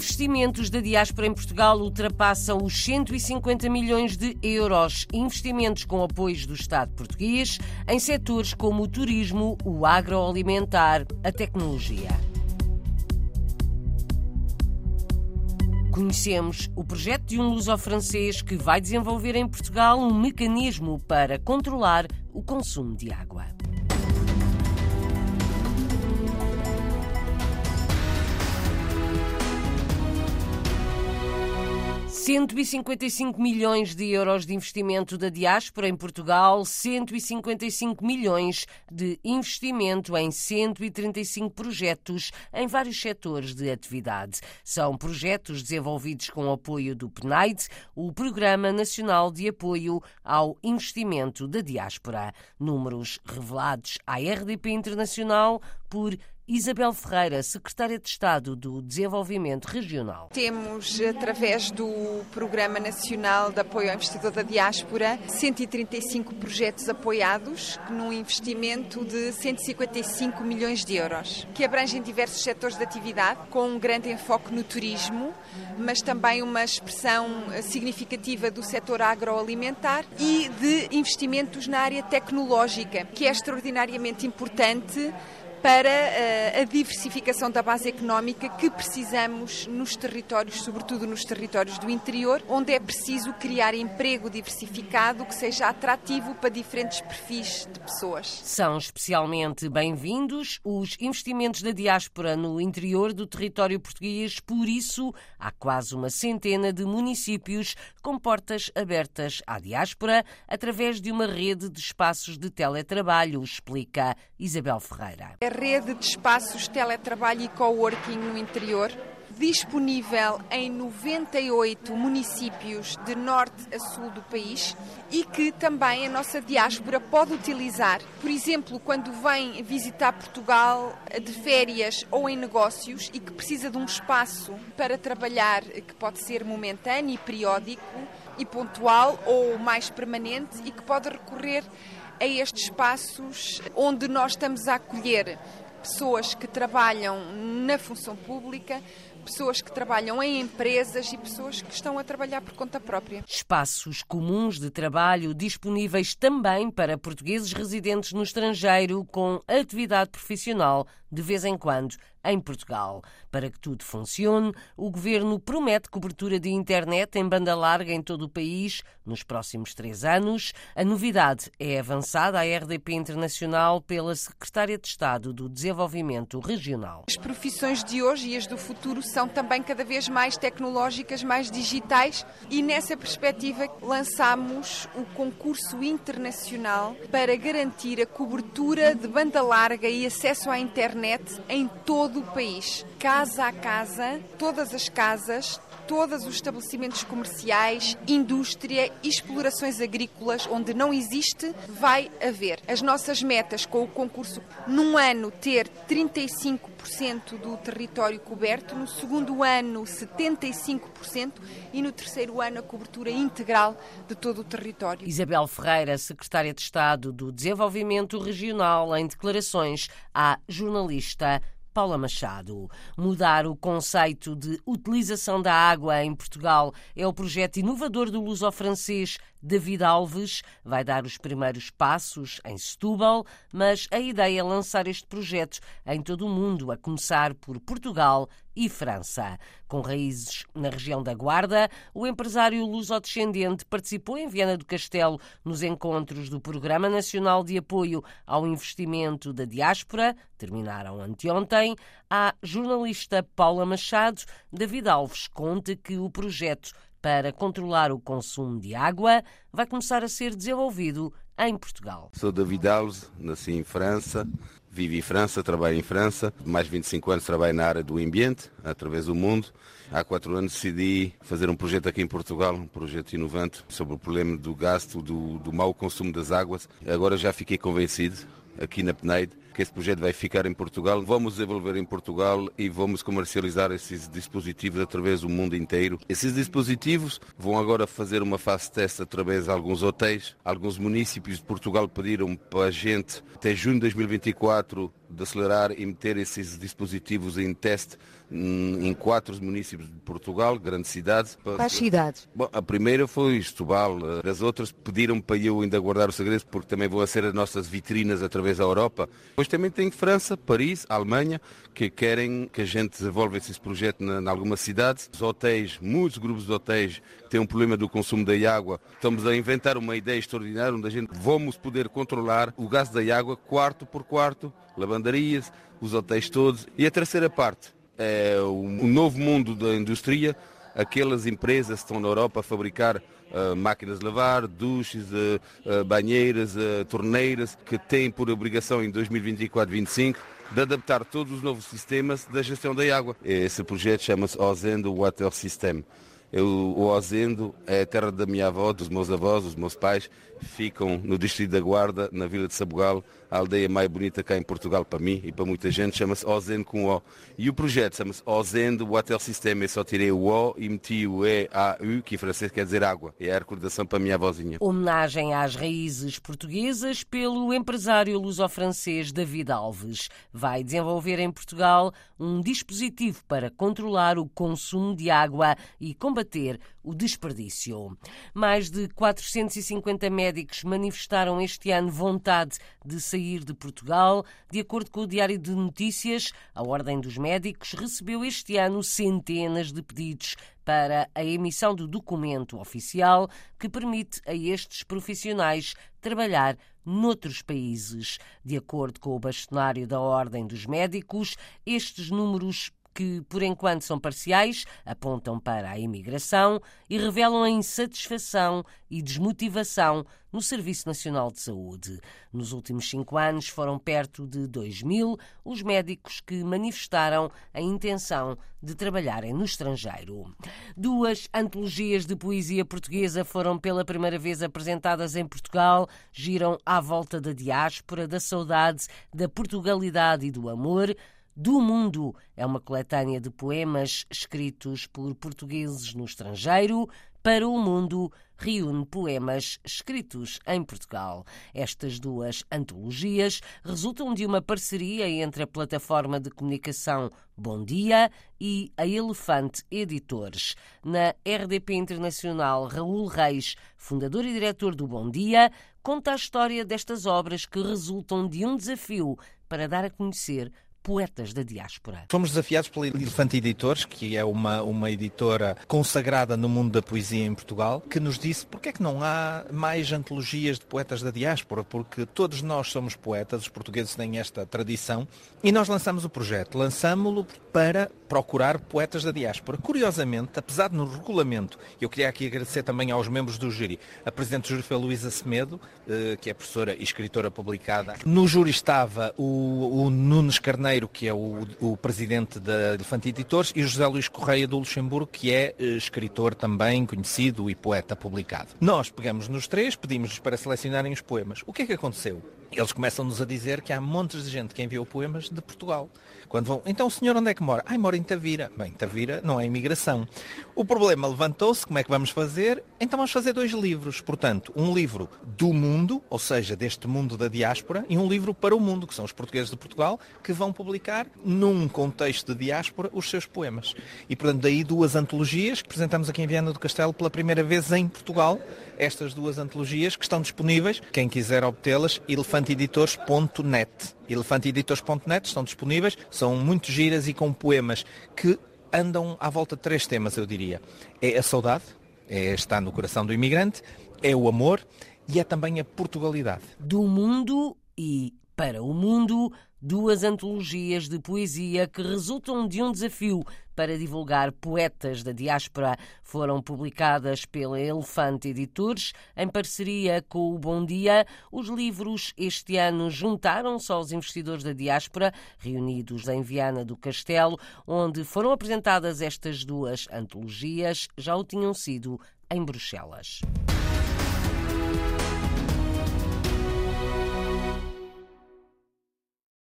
investimentos da diáspora em Portugal ultrapassam os 150 milhões de euros. Investimentos com apoios do Estado português em setores como o turismo, o agroalimentar, a tecnologia. Conhecemos o projeto de um luso-francês que vai desenvolver em Portugal um mecanismo para controlar o consumo de água. 155 milhões de euros de investimento da diáspora em Portugal, 155 milhões de investimento em 135 projetos em vários setores de atividade. São projetos desenvolvidos com o apoio do PNAID, o Programa Nacional de Apoio ao Investimento da Diáspora. Números revelados à RDP Internacional por Isabel Ferreira, secretária de Estado do Desenvolvimento Regional. Temos, através do Programa Nacional de Apoio ao Investidor da Diáspora, 135 projetos apoiados, num investimento de 155 milhões de euros, que abrangem diversos setores de atividade, com um grande enfoque no turismo, mas também uma expressão significativa do setor agroalimentar e de investimentos na área tecnológica, que é extraordinariamente importante para eh, a diversificação da base económica que precisamos nos territórios, sobretudo nos territórios do interior, onde é preciso criar emprego diversificado que seja atrativo para diferentes perfis de pessoas. São especialmente bem-vindos os investimentos da diáspora no interior do território português, por isso há quase uma centena de municípios com portas abertas à diáspora através de uma rede de espaços de teletrabalho, explica Isabel Ferreira. É rede de espaços teletrabalho e coworking no interior, disponível em 98 municípios de norte a sul do país e que também a nossa diáspora pode utilizar. Por exemplo, quando vem visitar Portugal de férias ou em negócios e que precisa de um espaço para trabalhar que pode ser momentâneo e periódico e pontual ou mais permanente e que pode recorrer a estes espaços onde nós estamos a acolher pessoas que trabalham na função pública, pessoas que trabalham em empresas e pessoas que estão a trabalhar por conta própria. Espaços comuns de trabalho disponíveis também para portugueses residentes no estrangeiro com atividade profissional de vez em quando em Portugal. Para que tudo funcione, o governo promete cobertura de internet em banda larga em todo o país nos próximos três anos. A novidade é avançada à RDP Internacional pela Secretária de Estado do Desenvolvimento Regional. As profissões de hoje e as do futuro são também cada vez mais tecnológicas, mais digitais e nessa perspectiva lançamos o concurso internacional para garantir a cobertura de banda larga e acesso à internet internet em todo o país, casa a casa, todas as casas, todos os estabelecimentos comerciais, indústria explorações agrícolas onde não existe, vai haver. As nossas metas com o concurso, num ano ter 35% do território coberto, no segundo ano 75% e no terceiro ano a cobertura integral de todo o território. Isabel Ferreira, secretária de Estado do Desenvolvimento Regional, em declarações à jornalista Paula Machado. Mudar o conceito de utilização da água em Portugal é o projeto inovador do luso-francês David Alves. Vai dar os primeiros passos em Setúbal, mas a ideia é lançar este projeto em todo o mundo, a começar por Portugal e França. Com raízes na região da Guarda, o empresário luso-descendente participou em Viana do Castelo nos encontros do Programa Nacional de Apoio ao Investimento da Diáspora, terminaram anteontem. A jornalista Paula Machado, David Alves, conta que o projeto para controlar o consumo de água vai começar a ser desenvolvido em Portugal. Sou David Alves, nasci em França, vivo em França, trabalho em França. Mais de 25 anos trabalho na área do ambiente, através do mundo. Há quatro anos decidi fazer um projeto aqui em Portugal, um projeto inovante, sobre o problema do gasto, do, do mau consumo das águas. Agora já fiquei convencido, aqui na PNAID, que esse projeto vai ficar em Portugal. Vamos desenvolver em Portugal e vamos comercializar esses dispositivos através do mundo inteiro. Esses dispositivos vão agora fazer uma fase teste através de alguns hotéis. Alguns municípios de Portugal pediram para a gente, até junho de 2024, de acelerar e meter esses dispositivos em teste hum, em quatro municípios de Portugal, grandes cidades. Quais cidades? Bom, a primeira foi Setúbal, as outras pediram para eu ainda guardar o segredo porque também vão ser as nossas vitrinas através da Europa. Depois também tem França, Paris, Alemanha, que querem que a gente desenvolva esse projeto em algumas cidades. Os hotéis, muitos grupos de hotéis têm um problema do consumo da água. Estamos a inventar uma ideia extraordinária onde a gente vamos poder controlar o gás da água quarto por quarto, lavandarias, os hotéis todos. E a terceira parte é o novo mundo da indústria, aquelas empresas que estão na Europa a fabricar máquinas de lavar, duches, uh, banheiras, torneiras, que têm por obrigação em 2024-25 de adaptar todos os novos sistemas da gestão da água. Esse projeto chama-se Ozendo Water System. Eu, o Ozendo é a terra da minha avó, dos meus avós, dos meus pais, ficam no distrito da Guarda, na vila de Sabugal, a aldeia mais bonita cá em Portugal para mim e para muita gente, chama-se Ozendo com O. E o projeto chama-se Ozendo Water System. Eu só tirei o O e meti o E, A, U, que em francês quer dizer água. É a recordação para a minha avózinha. Homenagem às raízes portuguesas pelo empresário luso-francês David Alves. Vai desenvolver em Portugal um dispositivo para controlar o consumo de água e combater o desperdício. Mais de 450 médicos manifestaram este ano vontade de sair de Portugal. De acordo com o Diário de Notícias, a Ordem dos Médicos recebeu este ano centenas de pedidos para a emissão do documento oficial que permite a estes profissionais trabalhar noutros países. De acordo com o bastonário da Ordem dos Médicos, estes números que, por enquanto, são parciais, apontam para a imigração e revelam a insatisfação e desmotivação no Serviço Nacional de Saúde. Nos últimos cinco anos foram perto de 2 mil os médicos que manifestaram a intenção de trabalharem no estrangeiro. Duas antologias de poesia portuguesa foram pela primeira vez apresentadas em Portugal, giram à volta da diáspora, da saudade, da Portugalidade e do amor do Mundo. É uma coletânea de poemas escritos por portugueses no estrangeiro. Para o Mundo reúne poemas escritos em Portugal. Estas duas antologias resultam de uma parceria entre a plataforma de comunicação Bom Dia e a Elefante Editores. Na RDP Internacional, Raul Reis, fundador e diretor do Bom Dia, conta a história destas obras que resultam de um desafio para dar a conhecer poetas da diáspora. Fomos desafiados pela Elefante Editores, que é uma, uma editora consagrada no mundo da poesia em Portugal, que nos disse porque é que não há mais antologias de poetas da diáspora, porque todos nós somos poetas, os portugueses têm esta tradição, e nós lançamos o projeto. Lançámo-lo para procurar poetas da diáspora. Curiosamente, apesar de no regulamento, eu queria aqui agradecer também aos membros do júri, a Presidente do júri foi Luísa Semedo, eh, que é professora e escritora publicada. No júri estava o, o Nunes Carneiro, que é o, o presidente da Elefante Editores, e José Luís Correia do Luxemburgo, que é eh, escritor também conhecido e poeta publicado. Nós pegamos nos três, pedimos-lhes para selecionarem os poemas. O que é que aconteceu? Eles começam-nos a dizer que há montes de gente que enviou poemas de Portugal. Quando vão, então o senhor onde é que mora? Ai, mora em Tavira. Bem, Tavira não é imigração. O problema levantou-se, como é que vamos fazer? Então vamos fazer dois livros. Portanto, um livro do mundo, ou seja, deste mundo da diáspora, e um livro para o mundo, que são os portugueses de Portugal, que vão publicar, num contexto de diáspora, os seus poemas. E, portanto, daí duas antologias que apresentamos aqui em Viana do Castelo pela primeira vez em Portugal, estas duas antologias que estão disponíveis, quem quiser obtê-las, elefanteeditores.net. Elefanteeditores.net estão disponíveis, são muito giras e com poemas que andam à volta de três temas, eu diria. É a saudade, é no coração do imigrante, é o amor e é também a Portugalidade. Do mundo e para o mundo, duas antologias de poesia que resultam de um desafio para divulgar poetas da diáspora. Foram publicadas pela Elefante Editores em parceria com o Bom Dia. Os livros este ano juntaram-se aos investidores da diáspora, reunidos em Viana do Castelo, onde foram apresentadas estas duas antologias, já o tinham sido em Bruxelas.